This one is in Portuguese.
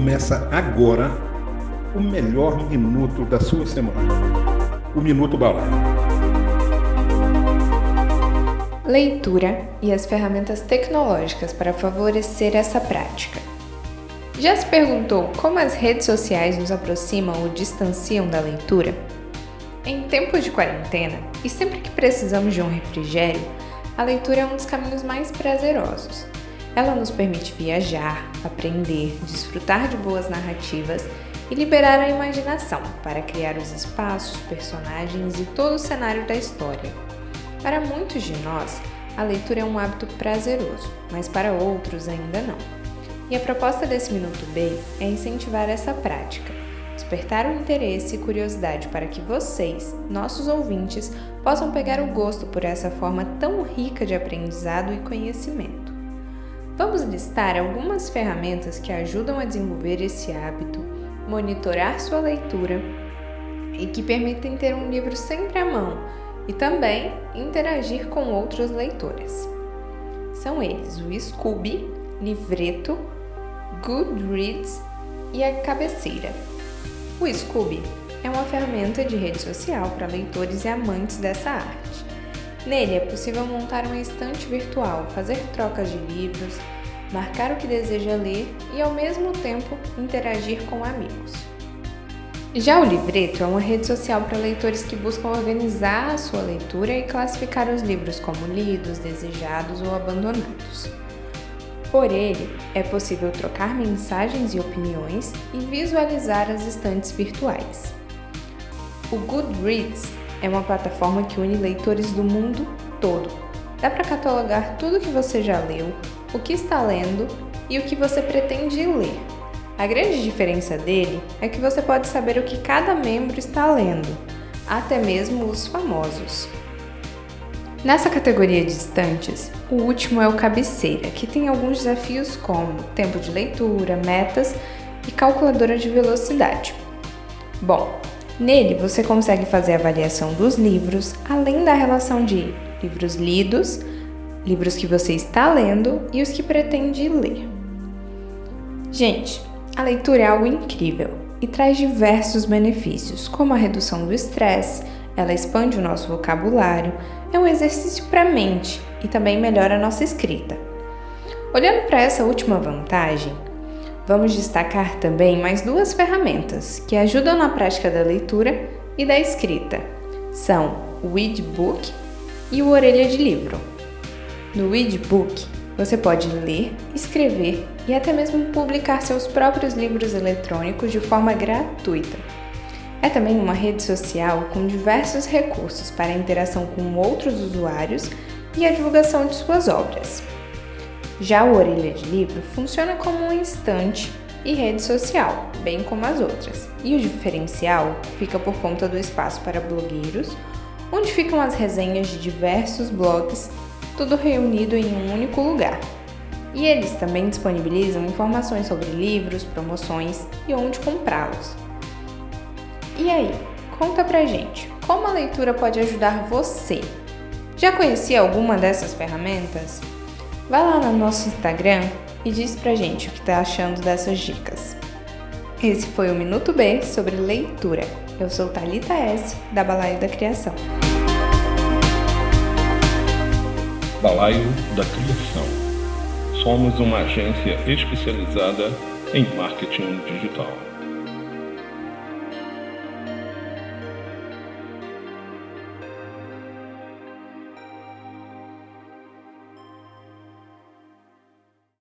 Começa agora o melhor minuto da sua semana. O Minuto Balaio. Leitura e as ferramentas tecnológicas para favorecer essa prática. Já se perguntou como as redes sociais nos aproximam ou distanciam da leitura? Em tempos de quarentena, e sempre que precisamos de um refrigério, a leitura é um dos caminhos mais prazerosos. Ela nos permite viajar, aprender, desfrutar de boas narrativas e liberar a imaginação para criar os espaços, personagens e todo o cenário da história. Para muitos de nós, a leitura é um hábito prazeroso, mas para outros ainda não. E a proposta desse Minuto B é incentivar essa prática, despertar o interesse e curiosidade para que vocês, nossos ouvintes, possam pegar o gosto por essa forma tão rica de aprendizado e conhecimento. Vamos listar algumas ferramentas que ajudam a desenvolver esse hábito, monitorar sua leitura e que permitem ter um livro sempre à mão e também interagir com outros leitores. São eles o Scooby, Livreto, Goodreads e a Cabeceira. O Scooby é uma ferramenta de rede social para leitores e amantes dessa arte. Nele é possível montar uma estante virtual, fazer trocas de livros, marcar o que deseja ler e, ao mesmo tempo, interagir com amigos. Já o Livreto é uma rede social para leitores que buscam organizar a sua leitura e classificar os livros como lidos, desejados ou abandonados. Por ele, é possível trocar mensagens e opiniões e visualizar as estantes virtuais. O Goodreads é uma plataforma que une leitores do mundo todo. Dá para catalogar tudo que você já leu, o que está lendo e o que você pretende ler. A grande diferença dele é que você pode saber o que cada membro está lendo, até mesmo os famosos. Nessa categoria de estantes, o último é o cabeceira, que tem alguns desafios como tempo de leitura, metas e calculadora de velocidade. Bom, nele você consegue fazer a avaliação dos livros, além da relação de livros lidos, livros que você está lendo e os que pretende ler. Gente, a leitura é algo incrível e traz diversos benefícios, como a redução do estresse, ela expande o nosso vocabulário, é um exercício para a mente e também melhora a nossa escrita. Olhando para essa última vantagem, vamos destacar também mais duas ferramentas que ajudam na prática da leitura e da escrita. São o Readbook e o Orelha de Livro. No Readbook, você pode ler, escrever e até mesmo publicar seus próprios livros eletrônicos de forma gratuita. É também uma rede social com diversos recursos para a interação com outros usuários e a divulgação de suas obras. Já o Orelha de Livro funciona como um instante e rede social, bem como as outras. E o diferencial fica por conta do espaço para blogueiros, onde ficam as resenhas de diversos blogs, tudo reunido em um único lugar. E eles também disponibilizam informações sobre livros, promoções e onde comprá-los. E aí, conta pra gente, como a leitura pode ajudar você? Já conhecia alguma dessas ferramentas? Vai lá no nosso Instagram e diz pra gente o que tá achando dessas dicas. Esse foi o Minuto B sobre leitura. Eu sou Talita S, da Balaio da Criação. Balaio da Criação. Somos uma agência especializada em marketing digital.